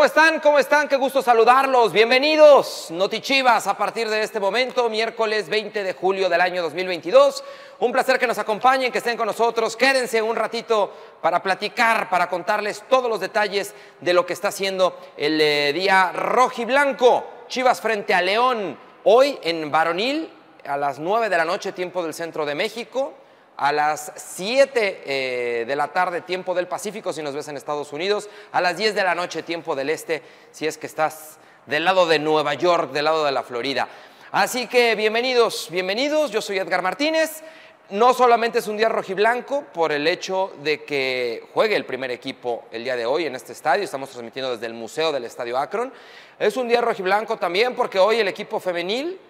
¿Cómo están? ¿Cómo están? Qué gusto saludarlos. Bienvenidos. Notichivas a partir de este momento, miércoles 20 de julio del año 2022. Un placer que nos acompañen, que estén con nosotros. Quédense un ratito para platicar, para contarles todos los detalles de lo que está haciendo el eh, día rojiblanco. Chivas frente a León. Hoy en Varonil, a las 9 de la noche, tiempo del centro de México a las 7 eh, de la tarde, tiempo del Pacífico, si nos ves en Estados Unidos, a las 10 de la noche, tiempo del Este, si es que estás del lado de Nueva York, del lado de la Florida. Así que bienvenidos, bienvenidos, yo soy Edgar Martínez. No solamente es un día rojiblanco por el hecho de que juegue el primer equipo el día de hoy en este estadio, estamos transmitiendo desde el Museo del Estadio Akron. Es un día rojiblanco también porque hoy el equipo femenil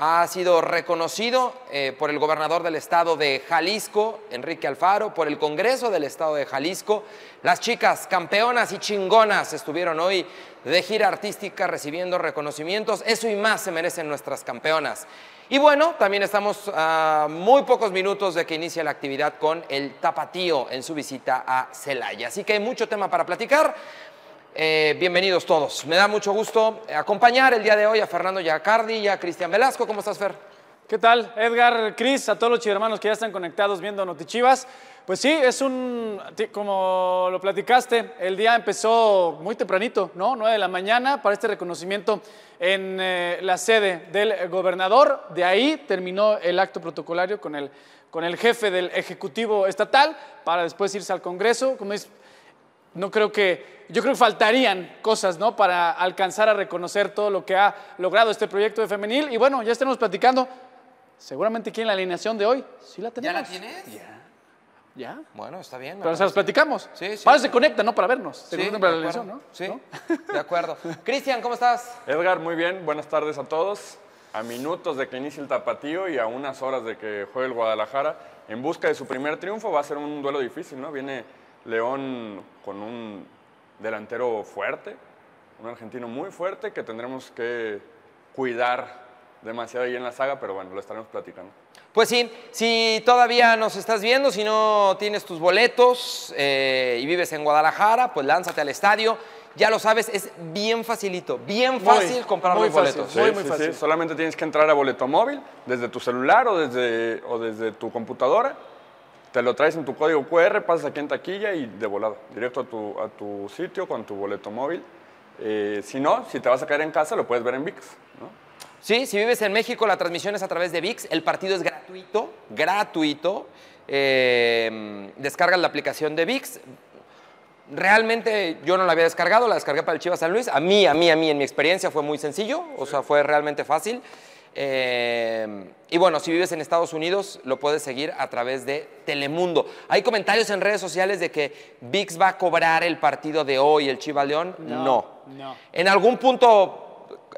ha sido reconocido eh, por el gobernador del estado de Jalisco, Enrique Alfaro, por el Congreso del estado de Jalisco. Las chicas campeonas y chingonas estuvieron hoy de gira artística recibiendo reconocimientos. Eso y más se merecen nuestras campeonas. Y bueno, también estamos a muy pocos minutos de que inicie la actividad con el Tapatío en su visita a Celaya. Así que hay mucho tema para platicar. Eh, bienvenidos todos. Me da mucho gusto acompañar el día de hoy a Fernando Yacardi y a Cristian Velasco. ¿Cómo estás, Fer? ¿Qué tal, Edgar, Cris, a todos los chivermanos que ya están conectados viendo Notichivas? Pues sí, es un, como lo platicaste, el día empezó muy tempranito, ¿no? 9 de la mañana para este reconocimiento en eh, la sede del gobernador. De ahí terminó el acto protocolario con el, con el jefe del Ejecutivo Estatal para después irse al Congreso. Como es, no creo que, yo creo que faltarían cosas, ¿no? Para alcanzar a reconocer todo lo que ha logrado este proyecto de femenil. Y bueno, ya estamos platicando. Seguramente aquí en la alineación de hoy, sí la tenemos. ¿Ya la tienes? Ya. ¿Ya? Bueno, está bien. Pero se las platicamos. Sí, sí, Para sí. se conectan, ¿no? Para vernos. Sí, Se de para la acuerdo. alineación, ¿no? Sí, ¿No? de acuerdo. Cristian, ¿cómo estás? Edgar, muy bien, buenas tardes a todos. A minutos de que inicie el tapatío y a unas horas de que juegue el Guadalajara, en busca de su primer triunfo, va a ser un duelo difícil, ¿no? Viene León con un delantero fuerte, un argentino muy fuerte que tendremos que cuidar demasiado ahí en la saga, pero bueno, lo estaremos platicando. Pues sí, si todavía nos estás viendo, si no tienes tus boletos eh, y vives en Guadalajara, pues lánzate al estadio. Ya lo sabes, es bien facilito, bien Muy, fácil comprar muy los fácil. boletos. Muy, Sí, muy sí, fácil. sí. Solamente tienes que entrar a boleto móvil desde tu celular o desde, o desde tu computadora. Te lo traes en tu código QR, pasas aquí en taquilla y de volada, directo a tu, a tu sitio con tu boleto móvil. Eh, si no, si te vas a caer en casa, lo puedes ver en VIX. ¿no? Sí, si vives en México, la transmisión es a través de VIX. El partido es gratuito, gratuito. Eh, descargas la aplicación de VIX. Realmente yo no la había descargado, la descargué para el Chivas San Luis. A mí, a mí, a mí, en mi experiencia fue muy sencillo, o sea, fue realmente fácil. Eh, y bueno, si vives en Estados Unidos, lo puedes seguir a través de Telemundo. Hay comentarios en redes sociales de que VIX va a cobrar el partido de hoy, el Chivas León. No, no. no. En algún punto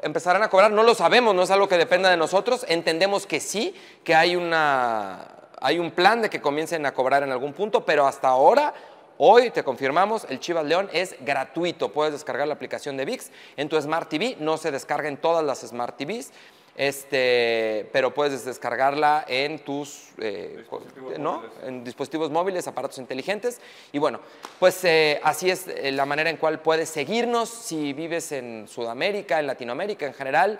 empezarán a cobrar, no lo sabemos, no es algo que dependa de nosotros. Entendemos que sí, que hay, una, hay un plan de que comiencen a cobrar en algún punto, pero hasta ahora, hoy te confirmamos, el Chivas León es gratuito. Puedes descargar la aplicación de VIX en tu Smart TV, no se descarga en todas las Smart TVs. Este, pero puedes descargarla en tus eh, Dispositivos ¿no? móviles. en dispositivos móviles, aparatos inteligentes. Y bueno, pues eh, así es eh, la manera en cual puedes seguirnos si vives en Sudamérica, en Latinoamérica en general,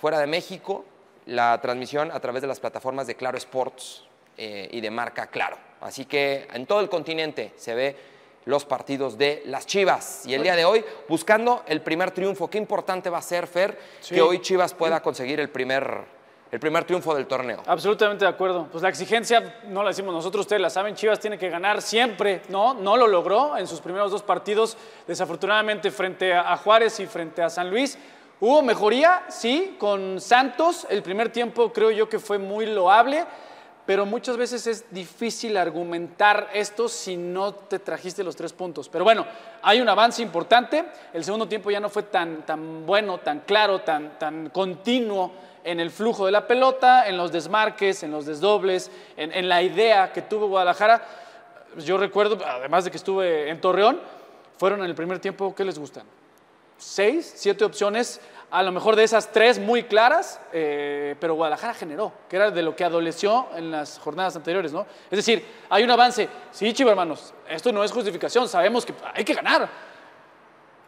fuera de México, la transmisión a través de las plataformas de Claro Sports eh, y de marca Claro. Así que en todo el continente se ve los partidos de las Chivas. Y el día de hoy, buscando el primer triunfo. Qué importante va a ser, Fer, Sí. que hoy Chivas pueda conseguir el primer, el primer triunfo del torneo. Absolutamente de acuerdo. Pues la exigencia no la decimos nosotros, ustedes la saben, Chivas tiene que ganar siempre, ¿no? No lo logró en sus primeros dos partidos, desafortunadamente frente a a Juárez y frente a San Luis. Hubo mejoría, sí, con Santos. El primer tiempo creo yo que fue muy loable, pero muchas veces es difícil argumentar esto si no te trajiste los tres puntos. Pero bueno, hay un avance importante. El segundo tiempo ya no fue tan, tan bueno, tan claro, tan, tan continuo en el flujo de la pelota, en los desmarques, en los desdobles, en, en la idea que tuvo Guadalajara. Yo recuerdo, además de que estuve en Torreón, fueron en el primer tiempo, ¿qué les gustan? seis, siete opciones, a lo mejor de esas tres muy claras, eh, pero Guadalajara generó, que era de lo que adoleció en las jornadas anteriores, ¿no? Es decir, hay un avance. Sí, chivo hermanos, esto no es justificación, sabemos que hay que ganar.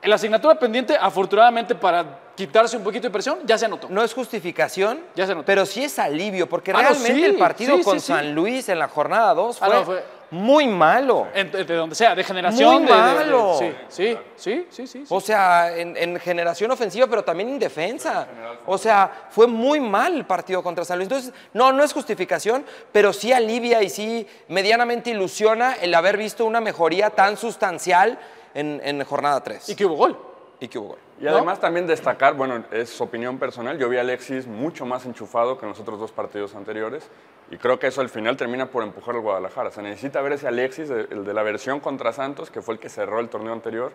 la asignatura pendiente, afortunadamente para quitarse un poquito de presión, ya se anotó. No es justificación, Ya se notó. pero sí es alivio, porque Ah, no, realmente sí, el partido sí, con sí. San Luis en la jornada 2 Ah, no, fue- muy malo. En- de donde sea, de generación. Muy de- de- de- malo. sí, sí, sí, sí, sí. sí. O sea, en, en generación ofensiva, pero también en defensa. O sea, fue muy mal el partido contra San Luis. Entonces, no, no es justificación, pero sí alivia y sí medianamente ilusiona el haber visto una mejoría tan sustancial en, en jornada 3. Y que hubo gol. Y que hubo gol. Y además también destacar, bueno, es opinión personal, yo vi a Alexis mucho más enchufado que en los otros dos partidos anteriores y creo que eso al final termina por empujar al Guadalajara. Se necesita ver ese Alexis, el de la versión contra Santos, que fue el que cerró el torneo anterior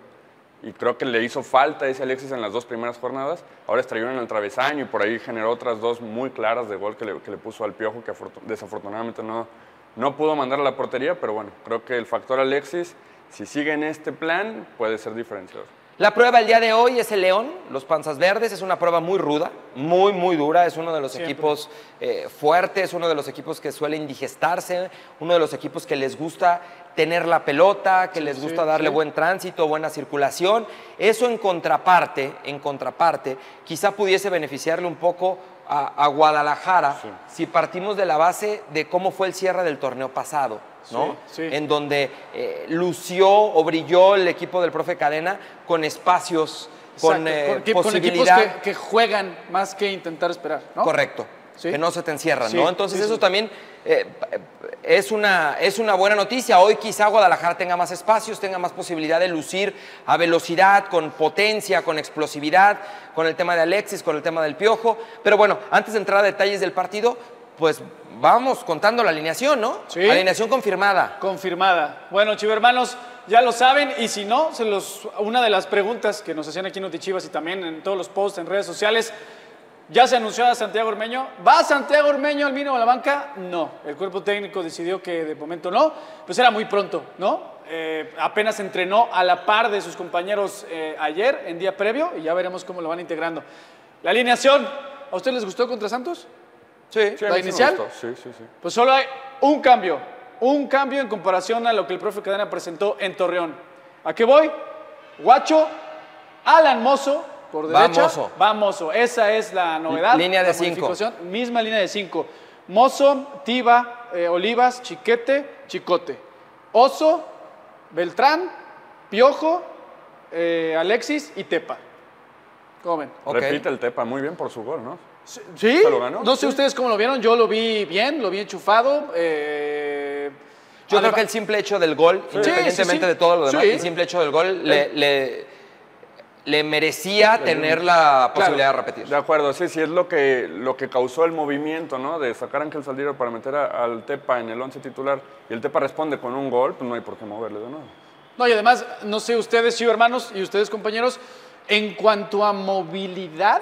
y creo que le hizo falta ese Alexis en las dos primeras jornadas. Ahora estrelló en el travesaño y por ahí generó otras dos muy claras de gol que le, que le puso al Piojo, que afortun- desafortunadamente no, no pudo mandar a la portería, pero bueno, creo que el factor Alexis, si sigue en este plan, puede ser diferenciador. La prueba el día de hoy es el León, los Panzas Verdes. Es una prueba muy ruda, muy, muy dura. Es uno de los Siempre. equipos eh, fuertes, uno de los equipos que suele indigestarse, uno de los equipos que les gusta tener la pelota, que les gusta sí, darle sí. buen tránsito, buena circulación. Eso en contraparte, en contraparte, quizá pudiese beneficiarle un poco a, a Guadalajara si partimos de la base de cómo fue el cierre del torneo pasado, ¿no? Sí, sí. En donde eh, lució o brilló el equipo del profe Cadena con espacios, con, eh, con con equipos posibilidad. que, que juegan más que intentar esperar, ¿no? Correcto. Sí. Que no se te encierran, Sí, ¿no? Entonces sí, eso también eh, es, una, es una buena noticia. Hoy quizá Guadalajara tenga más espacios, tenga más posibilidad de lucir a velocidad, con potencia, con explosividad, con el tema de Alexis, con el tema del Piojo. Pero bueno, antes de entrar a detalles del partido, pues vamos contando la alineación, ¿no? Sí. Alineación confirmada. Confirmada. Bueno, chivermanos, ya lo saben y si no, se los, una de las preguntas que nos hacían aquí en Notichivas y también en todos los posts en redes sociales, ¿ya se anunció a Santiago Ormeño? ¿Va Santiago Ormeño al mínimo a la banca? No, el cuerpo técnico decidió que de momento no, pues era muy pronto, ¿no? Eh, apenas entrenó a la par de sus compañeros eh, ayer, en día previo, y ya veremos cómo lo van integrando. La alineación, ¿a ustedes les gustó contra Santos? Sí. Sí, ¿La inicial? Sí, sí, sí. Pues solo hay un cambio, un cambio en comparación a lo que el profe Cadena presentó en Torreón. ¿A qué voy? Guacho, Alan Mozo, por Va derecha. Mozo. Va Mozo. Esa es la novedad. Línea de la cinco. modificación, Misma línea de cinco. Mozo, Tiba, eh, Olivas, Chiquete, Chicote. Oso, Beltrán, Piojo, eh, Alexis y Tepa. ¿Cómo ven? Repite el Tepa muy bien por su gol, ¿no? Sí, ¿Se lo ganó? no sé ustedes cómo lo vieron, yo lo vi bien, lo vi enchufado. eh, Yo creo que el simple hecho del gol, independientemente sí, sí. de todo lo demás, Sí. el simple hecho del gol le, le- le merecía tener la posibilidad de repetir. De acuerdo, sí, sí, es lo que, lo que causó el movimiento, ¿no? De sacar a Ángel Saldívar para meter a- al Tepa en el once titular y el Tepa responde con un gol, pues no hay por qué moverle de nuevo. No, y además, no sé ustedes, sí, hermanos, y ustedes, compañeros, en cuanto a movilidad,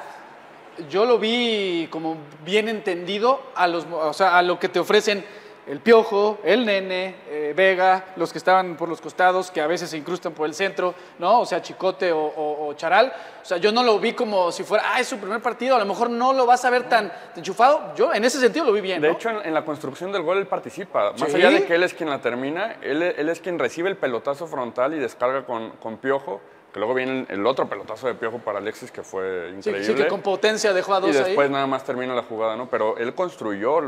yo lo vi como bien entendido a, los, o sea, a lo que te ofrecen el Piojo, el Nene, eh, Vega, los que estaban por los costados, que a veces se incrustan por el centro, ¿no? O sea, Chicote o, o- o Charal. O sea, yo no lo vi como si fuera, ah, es su primer partido, a lo mejor no lo vas a ver tan enchufado. Yo en ese sentido lo vi bien, De hecho, en, en la construcción del gol él participa. Más Sí. allá de que él es quien la termina, él, él es quien recibe el pelotazo frontal y descarga con, con Piojo, que luego viene el, otro pelotazo de Piojo para Alexis, que fue sí, increíble. sí, que con potencia dejó a y dos ahí. después nada más termina la jugada, ¿no? Pero él construyó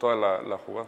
toda la, la jugada.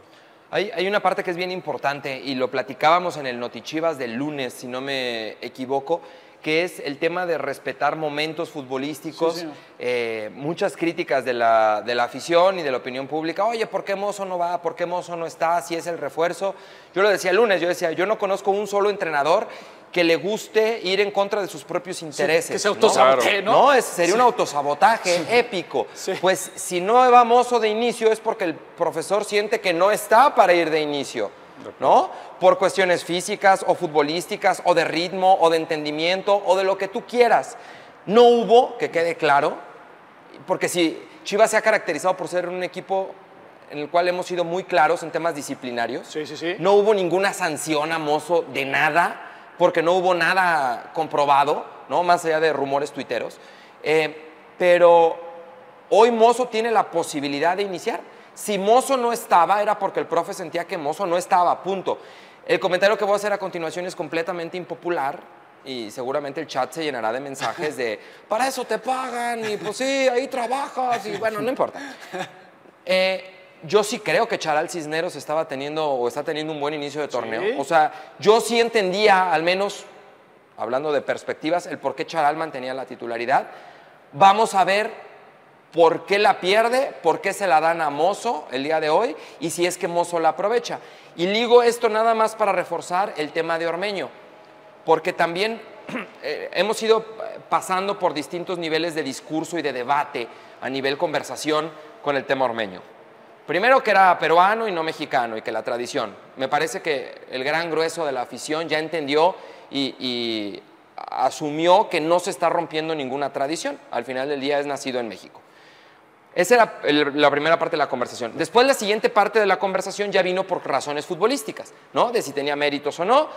Hay, hay una parte que es bien importante y lo platicábamos en el Notichivas del lunes, si no me equivoco, que es el tema de respetar momentos futbolísticos. Sí. Eh, muchas críticas de la, de la afición y de la opinión pública. Oye, ¿por qué Mozo no va? ¿Por qué Mozo no está? Si es el refuerzo. Yo lo decía el lunes, yo decía, yo no conozco un solo entrenador que le guste ir en contra de sus propios intereses. que se autosabotee, ¿no? No, es- sería un autosabotaje épico. Pues si no va Mozo de inicio es porque el profesor siente que no está para ir de inicio, ¿no? Por cuestiones físicas o futbolísticas o de ritmo o de entendimiento o de lo que tú quieras. No hubo, que quede claro, porque si Chivas se ha caracterizado por ser un equipo en el cual hemos sido muy claros en temas disciplinarios, Sí, sí, sí. no hubo ninguna sanción a Mozo de nada, porque no hubo nada comprobado, ¿no? Más allá de rumores tuiteros. Eh, pero hoy Mozo tiene la posibilidad de iniciar. Si Mozo no estaba, era porque el profe sentía que Mozo no estaba, punto. El comentario que voy a hacer a continuación es completamente impopular y seguramente el chat se llenará de mensajes de, para eso te pagan y pues sí, ahí trabajas y bueno, no importa. Eh, yo sí creo que Charal Cisneros estaba teniendo o está teniendo un buen inicio de torneo. Sí. O sea, yo sí entendía, al menos hablando de perspectivas, el por qué Charal mantenía la titularidad. Vamos a ver por qué la pierde, por qué se la dan a Mozo el día de hoy y si es que Mozo la aprovecha. Y ligo esto nada más para reforzar el tema de Ormeño, porque también eh, hemos ido eh, pasando por distintos niveles de discurso y de debate a nivel conversación con el tema Ormeño. Primero que era peruano y no mexicano y que la tradición. Me parece que el gran grueso de la afición ya entendió y asumió que no se está rompiendo ninguna tradición. Al final del día es nacido en México. Esa era el- la primera parte de la conversación. Después la siguiente parte de la conversación ya vino por razones futbolísticas, ¿no? De si tenía méritos o no,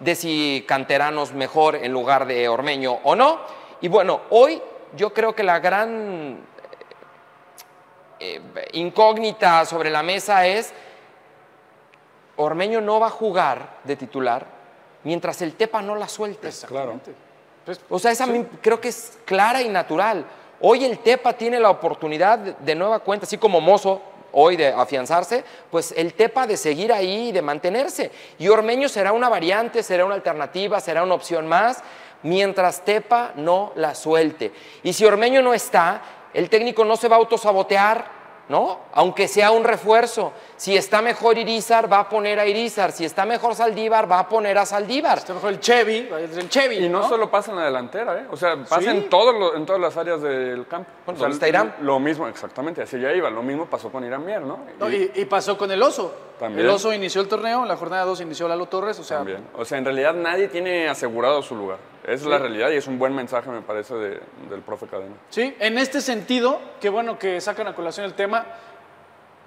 de si canteranos mejor en lugar de Ormeño o no. Y bueno, hoy yo creo que la gran eh, incógnita sobre la mesa es Ormeño no va a jugar de titular mientras el Tepa no la suelte. Exactamente. Pues, O sea, esa creo que es clara y natural. Hoy el Tepa tiene la oportunidad de, nueva cuenta, así como Mozo hoy de afianzarse, pues el Tepa de seguir ahí y de mantenerse. Y Ormeño será una variante, será una alternativa, será una opción más, mientras Tepa no la suelte. Y si Ormeño no está, el técnico no se va a autosabotear, ¿no? Aunque sea un refuerzo. Si está mejor Irizar, va a poner a Irizar. Si está mejor Saldívar, va a poner a Saldívar. Está mejor el Chevy, el Chevy. Y no, solo pasa en la delantera, ¿eh? O sea, pasa Sí. en, todos los- en todas las áreas del campo. Bueno, O sea, ¿dónde está Irán? Lo mismo, exactamente, así ya iba. Lo mismo pasó con Irán Mier, ¿no? No, y pasó con el Oso. También. El Oso inició el torneo, en la jornada 2 inició Lalo Torres, o sea, También. O sea, en realidad nadie tiene asegurado su lugar. Es la realidad y es un buen mensaje, me parece, de- del profe Cadena. Sí, en este sentido, qué bueno que sacan a colación el tema.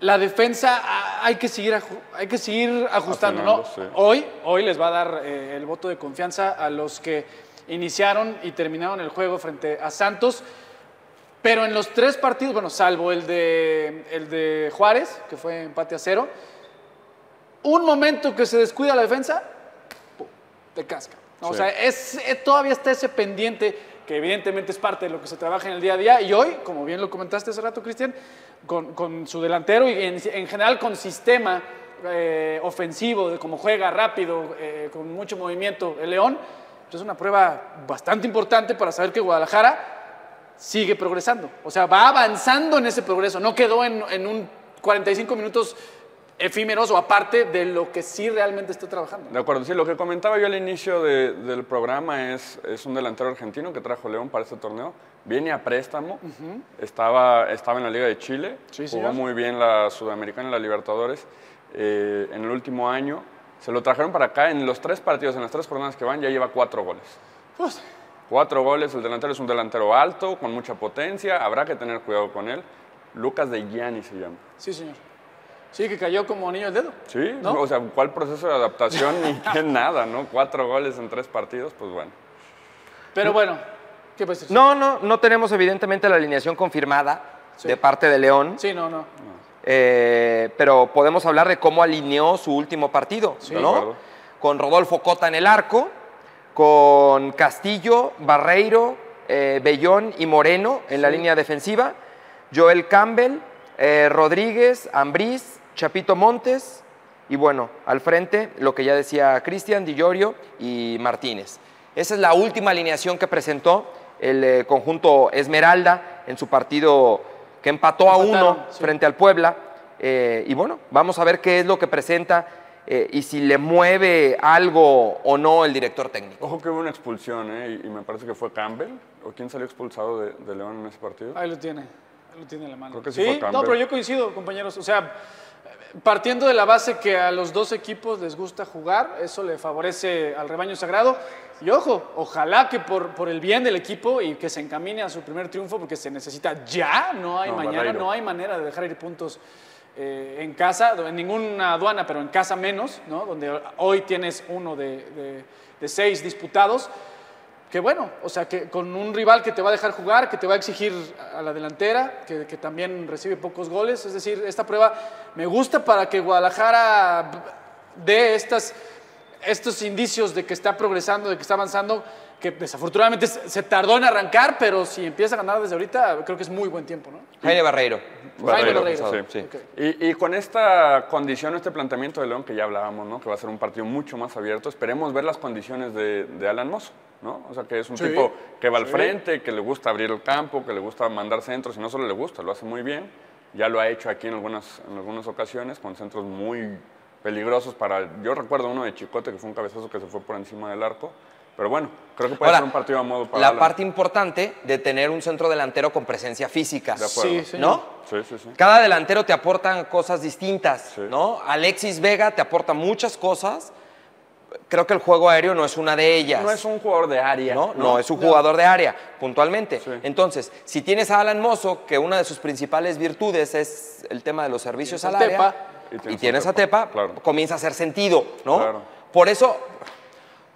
La defensa ah, hay que seguir, hay que seguir ajustando, ¿no? Sí. Hoy, hoy les va a dar eh, el voto de confianza a los que iniciaron y terminaron el juego frente a Santos. Pero en los tres partidos, bueno, salvo el de, el de Juárez, que fue empate a cero, un momento que se descuida la defensa, te casca. O Sí. sea, es, eh, todavía está ese pendiente que evidentemente es parte de lo que se trabaja en el día a día. Y hoy, como bien lo comentaste hace rato, Cristian, con, con su delantero y en, en general con sistema eh, ofensivo, de cómo juega rápido, eh, con mucho movimiento el León, pues es una prueba bastante importante para saber que Guadalajara sigue progresando. O sea, va avanzando en ese progreso. No quedó en, en un 45 minutos efímeros o aparte de lo que sí realmente está trabajando. De acuerdo, sí, lo que comentaba yo al inicio de- del programa es, es un delantero argentino que trajo León para este torneo. Viene a préstamo, estaba, estaba en la Liga de Chile, Sí, jugó señor. muy bien la Sudamericana y la Libertadores eh, en el último año. Se lo trajeron para acá en los tres partidos, en las tres jornadas que van, ya lleva cuatro goles. Pues, Cuatro goles, el delantero es un delantero alto, con mucha potencia, habrá que tener cuidado con él. Lucas de Gianni se llama. sí, señor. Sí, que cayó como niño al dedo. Sí, ¿No? o sea, ¿cuál proceso de adaptación? Ni qué nada, ¿no? Cuatro goles en tres partidos, pues bueno. Pero bueno, ¿qué pasa? No, no, no tenemos evidentemente la alineación confirmada Sí. de parte de León, Sí, no, no. eh, pero podemos hablar de cómo alineó su último partido, ¿no? Con Rodolfo Cota en el arco, con Castillo, Barreiro, eh, Bellón y Moreno en la línea defensiva, Joel Campbell, eh, Rodríguez, Ambriz, Chapito Montes y bueno, al frente lo que ya decía Cristian, Di Llorio y Martínez. Esa es la última alineación que presentó el eh, conjunto Esmeralda en su partido que empató a Empataron, uno sí. frente al Puebla. Eh, y bueno, vamos a ver qué es lo que presenta eh, y si le mueve algo o no el director técnico. Ojo que hubo una expulsión, ¿eh? Y, y me parece que fue Campbell. ¿O quién salió expulsado de, de León en ese partido? Ahí lo tiene. Ahí lo tiene en la mano. Creo que sí fue no, Campbell. pero yo coincido, compañeros. O sea, partiendo de la base que a los dos equipos les gusta jugar, eso le favorece al rebaño sagrado. Y ojo, ojalá que por, por el bien del equipo y que se encamine a su primer triunfo, porque se necesita ya, no hay No, mañana, Barreiro. no hay manera de dejar ir puntos eh, en casa, en ninguna aduana, pero en casa menos, ¿no? donde hoy tienes uno de, de- de seis disputados. Que bueno, o sea, que con un rival que te va a dejar jugar, que te va a exigir a la delantera, que, también recibe pocos goles. Es decir, esta prueba me gusta para que Guadalajara dé estas, estos indicios de que está progresando, de que está avanzando, que desafortunadamente se tardó en arrancar, pero si empieza a ganar desde ahorita, creo que es muy buen tiempo, ¿no? Jaime Barreiro. Jaime Barreiro, Barreiro. sí. Ok. Y, y con esta condición, este planteamiento de León que ya hablábamos, ¿no? que va a ser un partido mucho más abierto, esperemos ver las condiciones de, de Alan Mozo. ¿no? O sea, que es un Sí, tipo que va al sí. frente, que le gusta abrir el campo, que le gusta mandar centros, y no solo le gusta, lo hace muy bien. Ya lo ha hecho aquí en algunas, en algunas ocasiones con centros muy peligrosos para... Yo recuerdo uno de Chicote que fue un cabezazo que se fue por encima del arco. Pero bueno, creo que puede Ahora, ser un partido a modo para la Alan. parte importante de tener un centro delantero con presencia física. De acuerdo. Sí, señor. ¿No? Sí, sí, sí. Cada delantero te aporta cosas distintas, Sí. ¿no? Alexis Vega te aporta muchas cosas. Creo que el juego aéreo no es una de ellas. No es un jugador de área. ¿no? No, es un jugador de área, puntualmente. Sí. Entonces, si tienes a Alan Mozo, que una de sus principales virtudes es el tema de los servicios al Tienes a área, Tepa. Y y tienes tienes, a a Tepa, Tepa, claro. comienza a hacer sentido, ¿no? Claro. Por eso,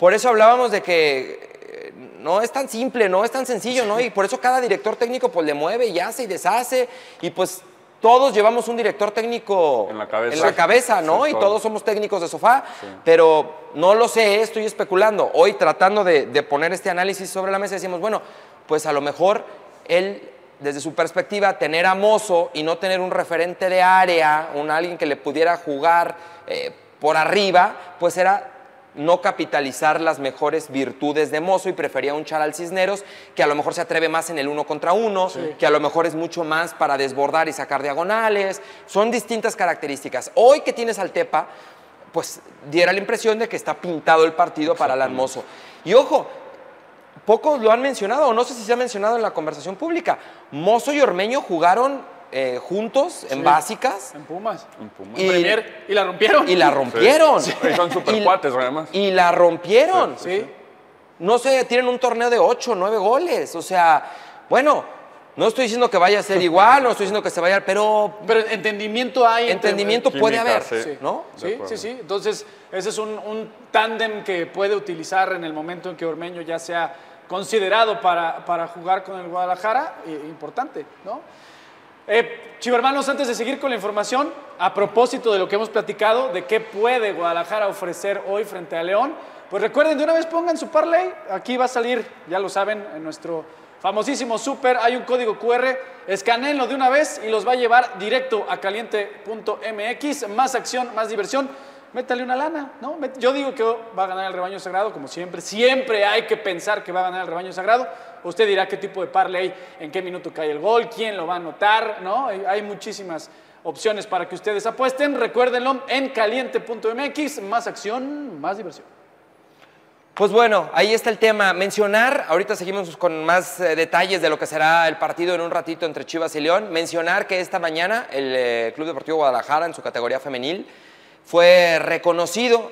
por eso hablábamos de que eh, no es tan simple, no es tan sencillo, ¿no? Y por eso cada director técnico pues le mueve y hace y deshace y pues todos llevamos un director técnico En la cabeza. en la cabeza, ¿no? Sí, y todos. somos técnicos de sofá, pero no lo sé, estoy especulando. Hoy tratando de, de poner este análisis sobre la mesa decimos, bueno, pues a lo mejor él, desde su perspectiva, tener a Mozo y no tener un referente de área, un alguien que le pudiera jugar eh, por arriba, pues era no capitalizar las mejores virtudes de Mozo y prefería un Charal Cisneros que a lo mejor se atreve más en el uno contra uno, que a lo mejor es mucho más para desbordar y sacar diagonales. Son distintas características. Hoy que tienes al Tepa, pues diera la impresión de que está pintado el partido para Alan Mozo. Y ojo, pocos lo han mencionado, o no sé si se ha mencionado en la conversación pública. Mozo y Ormeño jugaron eh, juntos en Sí. básicas En Pumas. En Pumas. En Premier. Y la rompieron. y la rompieron. Sí. Y son super Y- cuates, además. Y la rompieron. Sí. No sé, tienen un torneo de 8, 9 goles. O sea, bueno, no estoy diciendo que vaya a ser igual, no estoy diciendo que se vaya, pero Pero entendimiento hay. entre- entendimiento puede Química, haber, sí. ¿no? Sí, sí, sí. Entonces, ese es un, un tándem que puede utilizar en el momento en que Ormeño ya sea considerado para, para jugar con el Guadalajara. eh, importante, ¿no? Eh, Chivo hermanos, antes de seguir con la información, a propósito de lo que hemos platicado, de qué puede Guadalajara ofrecer hoy frente a León, pues recuerden, de una vez pongan su parlay, aquí va a salir, ya lo saben, en nuestro famosísimo super, hay un código QR, escaneenlo de una vez y los va a llevar directo a caliente.mx, más acción, más diversión, métale una lana, ¿no? Yo digo que va a ganar el rebaño sagrado, como siempre, siempre hay que pensar que va a ganar el rebaño sagrado, usted dirá qué tipo de parlay, en qué minuto cae el gol, quién lo va a anotar, ¿no? Hay, muchísimas opciones para que ustedes apuesten, recuérdenlo en caliente.mx, más acción, más diversión. Pues bueno, ahí está el tema. Mencionar, ahorita seguimos con más eh, detalles de lo que será el partido en un ratito entre Chivas y León. Mencionar que esta mañana el eh, Club Deportivo Guadalajara en su categoría femenil fue reconocido,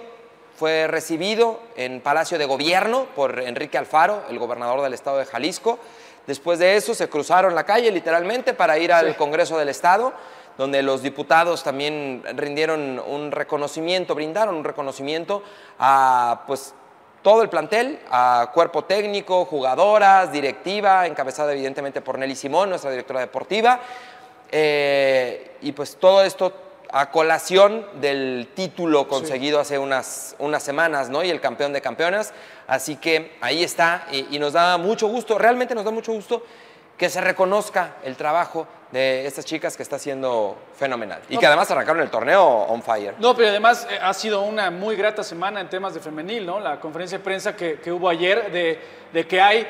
fue recibido en Palacio de Gobierno por Enrique Alfaro, el gobernador del estado de Jalisco. Después de eso se cruzaron la calle literalmente para ir al Congreso del Estado, donde los diputados también rindieron un reconocimiento, brindaron un reconocimiento a pues todo el plantel, a cuerpo técnico, jugadoras, directiva, encabezada evidentemente por Nelly Simón, nuestra directora deportiva. Eh, y pues todo esto a colación del título conseguido hace unas, unas semanas, ¿no? Y el campeón de campeonas. Así que ahí está y, y nos da mucho gusto, realmente nos da mucho gusto que se reconozca el trabajo de estas chicas que está siendo fenomenal. Y que además arrancaron el torneo on fire. No, pero además eh, ha sido una muy grata semana en temas de femenil, ¿no? La conferencia de prensa que, que hubo ayer de, de que hay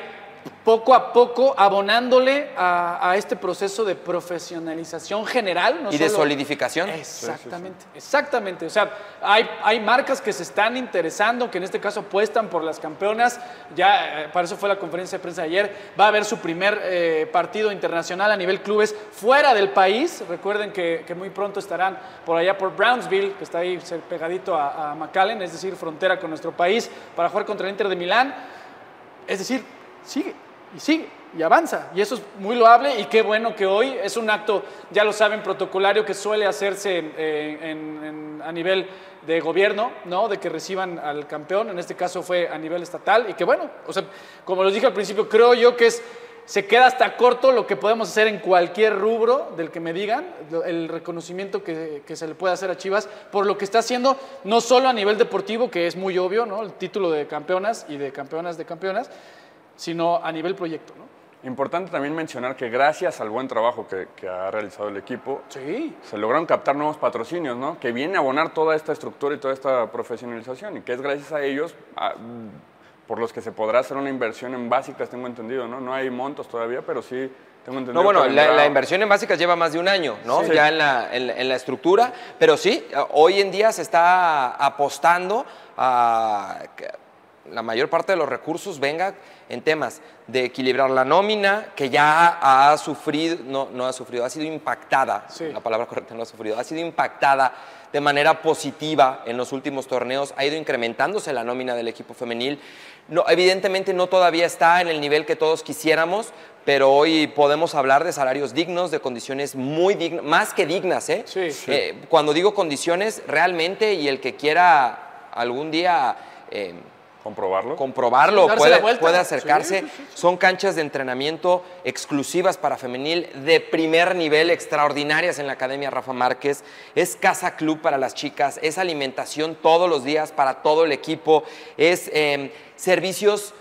poco a poco abonándole a, a este proceso de profesionalización general. No y de solidificación. Exactamente, exactamente. O sea, hay, hay marcas que se están interesando, que en este caso apuestan por las campeonas. Ya, eh, para eso fue la conferencia de prensa de ayer. Va a haber su primer eh, partido internacional a nivel clubes fuera del país. Recuerden que, que muy pronto estarán por allá por Brownsville, que está ahí pegadito a, a McAllen, es decir, frontera con nuestro país, para jugar contra el Inter de Milán. Es decir, sigue y sigue y avanza. Y eso es muy loable y qué bueno que hoy es un acto, ya lo saben, protocolario que suele hacerse en- a nivel de gobierno, ¿no? De que reciban al campeón, en este caso fue a nivel estatal y que bueno, o sea, como les dije al principio, creo yo que es se queda hasta corto lo que podemos hacer en cualquier rubro del que me digan, el reconocimiento que, que se le puede hacer a Chivas por lo que está haciendo, no solo a nivel deportivo, que es muy obvio, ¿no? El título de campeonas y de campeonas de campeonas, sino a nivel proyecto, ¿no? Importante también mencionar que gracias al buen trabajo que, que ha realizado el equipo, Sí. se lograron captar nuevos patrocinios, ¿no? Que viene a abonar toda esta estructura y toda esta profesionalización y que es gracias a ellos a- por los que se podrá hacer una inversión en básicas, tengo entendido, ¿no? No hay montos todavía, pero sí tengo entendido. No, bueno, que la, inversión en básicas lleva más de un año, ¿no? Sí. Ya en la, en la- en la estructura, pero sí, hoy en día se está apostando a la mayor parte de los recursos venga en temas de equilibrar la nómina, que ya ha sufrido, no, no ha sufrido, ha sido impactada, Sí. la palabra correcta no ha sufrido, ha sido impactada de manera positiva en los últimos torneos, ha ido incrementándose la nómina del equipo femenil. No, evidentemente no todavía está en el nivel que todos quisiéramos, pero hoy podemos hablar de salarios dignos, de condiciones muy dignas, más que dignas, ¿eh? Sí. Sí. Eh, cuando digo condiciones, realmente, y el que quiera algún día eh, comprobarlo. comprobarlo, Darse puede, la vuelta. puede acercarse. Sí, sí, sí, Son canchas de entrenamiento exclusivas para femenil de primer nivel, extraordinarias en la Academia Rafa Márquez. Es casa club para las chicas, es alimentación todos los días para todo el equipo, es eh, servicios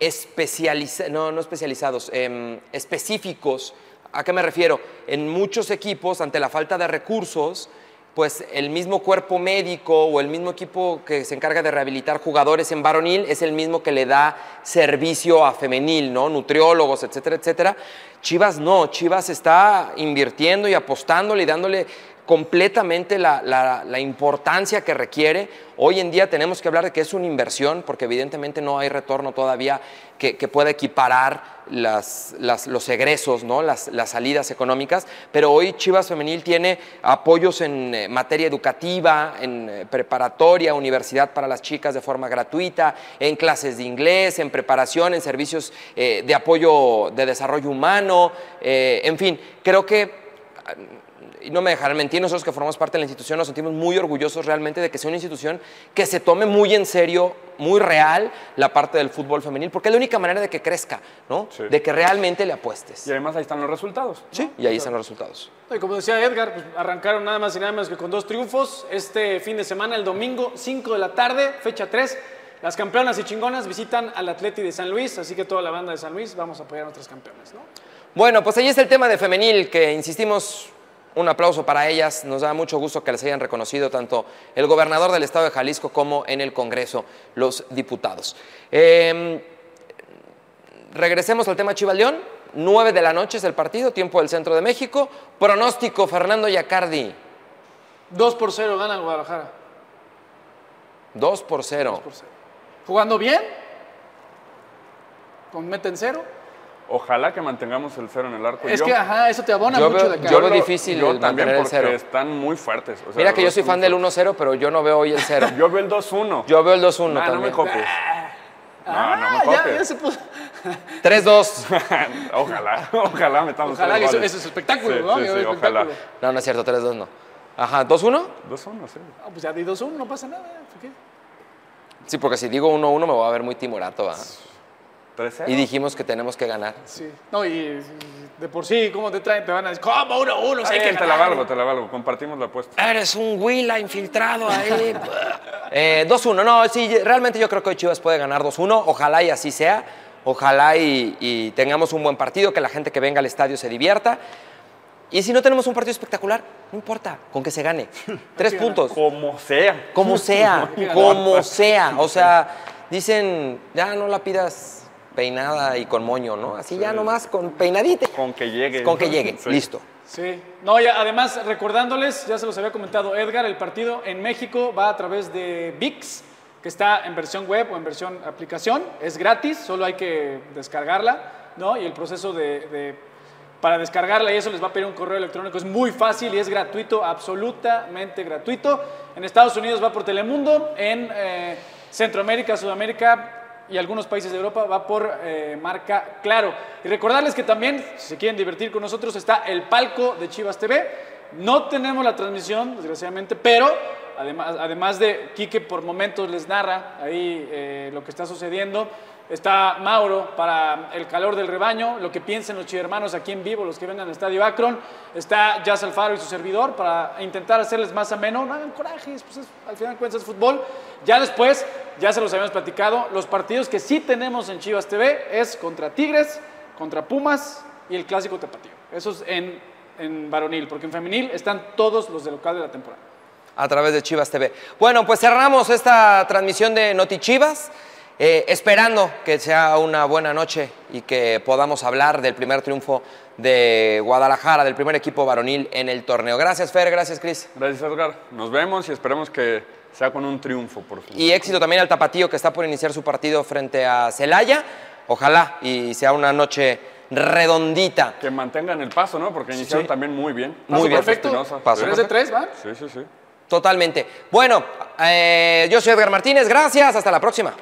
especializados, no, no especializados, em, específicos. ¿A qué me refiero? En muchos equipos, ante la falta de recursos, pues el mismo cuerpo médico o el mismo equipo que se encarga de rehabilitar jugadores en varonil es el mismo que le da servicio a femenil, ¿no? Nutriólogos, etcétera, etcétera. Chivas no, Chivas está invirtiendo y apostándole y dándole completamente la, la- importancia que requiere. Hoy en día tenemos que hablar de que es una inversión, porque evidentemente no hay retorno todavía que, que pueda equiparar las- las- los egresos, ¿no? las, las salidas económicas, pero hoy Chivas Femenil tiene apoyos en eh, materia educativa, en eh, preparatoria, universidad para las chicas de forma gratuita, en clases de inglés, en preparación, en servicios eh, de apoyo de desarrollo humano, en fin, creo que y no me dejarán mentir, nosotros que formamos parte de la institución nos sentimos muy orgullosos realmente de que sea una institución que se tome muy en serio, muy real la parte del fútbol femenil, porque es la única manera de que crezca, ¿no? Sí. De que realmente le apuestes. Y además ahí están los resultados. ¿no? Sí, y ahí están los resultados. Y como decía Edgar, pues, arrancaron nada más y nada menos que con dos triunfos. Este fin de semana, el domingo, 5 de la tarde, fecha 3. Las campeonas y chingonas visitan al Atleti de San Luis, así que toda la banda de San Luis vamos a apoyar a nuestras campeones, ¿no? Bueno, pues ahí está el tema de femenil, que insistimos, un aplauso para ellas. Nos da mucho gusto que les hayan reconocido tanto el gobernador del estado de Jalisco como en el Congreso los diputados. Eh, regresemos al tema Chivas León. 9 de la noche es el partido, tiempo del centro de México. Pronóstico, Fernando Yacardi. 2 por 0 gana el Guadalajara. 2 por 0. por cero. Jugando bien, con meta en cero. Ojalá que mantengamos el cero en el arco. Es Yo- que, ajá, eso te abona Yo mucho veo- de acá. yo veo difícil Yo también mantener el porque cero. están muy fuertes. o sea, Mira que yo soy fan del triunfos. 1-0, pero yo no veo hoy el 0. Yo veo el 2-1. Yo veo el 2-1 Ah, no me copies. No, no Ah, me ya, copies. ya se puso. 3-2. ojalá, ojalá metamos Ojalá que eso, eso es espectáculo, Sí, ¿no? sí, sí, es ojalá. espectáculo. No, no es cierto, 3-2 no. Ajá, ¿2-1? 2-1, sí. Ah, pues ya di 2-1, no pasa nada. ¿por qué? Sí, porque si digo 1-1 me voy a ver muy timorato. ¿va? 3-0. Y dijimos que tenemos que ganar. Sí. No, y de por sí, ¿cómo te traen? Te van a decir, ¿cómo 1-1? Sí, te la valgo, te la valgo. Compartimos la apuesta. Eres un Willa infiltrado ahí. Eh, 2-1, no, sí, realmente yo creo que hoy Chivas puede ganar 2-1. Ojalá y así sea. Ojalá y, y tengamos un buen partido, que la gente que venga al estadio se divierta. Y si no tenemos un partido espectacular, no importa, con que se gane. Tres puntos. Como sea. Como sea, como sea. O sea, dicen, ya no la pidas peinada y con moño, ¿no? Así ya nomás con peinadita. Con que llegue. Con que llegue, Sí. listo. Sí. No, y además, recordándoles, ya se los había comentado Edgar, el partido en México va a través de VIX, que está en versión web o en versión aplicación. Es gratis, solo hay que descargarla, ¿no? Y el proceso de, de- para descargarla y eso les va a pedir un correo electrónico. Es muy fácil y es gratuito, absolutamente gratuito. En Estados Unidos va por Telemundo, en eh, Centroamérica, Sudamérica y algunos países de Europa va por eh, marca Claro. Y recordarles que también, si se quieren divertir con nosotros, está el palco de Chivas TV. No tenemos la transmisión, desgraciadamente, pero además, además de Quique por momentos les narra ahí eh, lo que está sucediendo, Está Mauro para el calor del rebaño, lo que piensen los chivermanos aquí en vivo, los que vengan al Estadio Akron. Está Jazz Alfaro y su servidor para intentar hacerles más ameno. No hagan corajes, pues es- al final de cuentas es fútbol. Ya después, ya se los habíamos platicado, los partidos que sí tenemos en Chivas TV es contra Tigres, contra Pumas y el Clásico Tapatío. Eso es en, en varonil, porque en femenil están todos los de local de la temporada. a través de Chivas TV. Bueno, pues cerramos esta transmisión de Noti Chivas, eh, esperando que sea una buena noche y que podamos hablar del primer triunfo de Guadalajara, del primer equipo varonil en el torneo. Gracias, Fer, gracias, Cris. Gracias, Edgar. Nos vemos y esperemos que sea con un triunfo, por fin. Y éxito también al Tapatío que está por iniciar su partido frente a Celaya. Ojalá y sea una noche redondita. Que mantengan el paso, ¿no? Porque iniciaron Sí. también muy bien. Muy bien. Perfecto. Espinosa. Paso ¿Tres de tres, va? Sí, sí, sí. Totalmente. Bueno, eh, yo soy Edgar Martínez, gracias, hasta la próxima.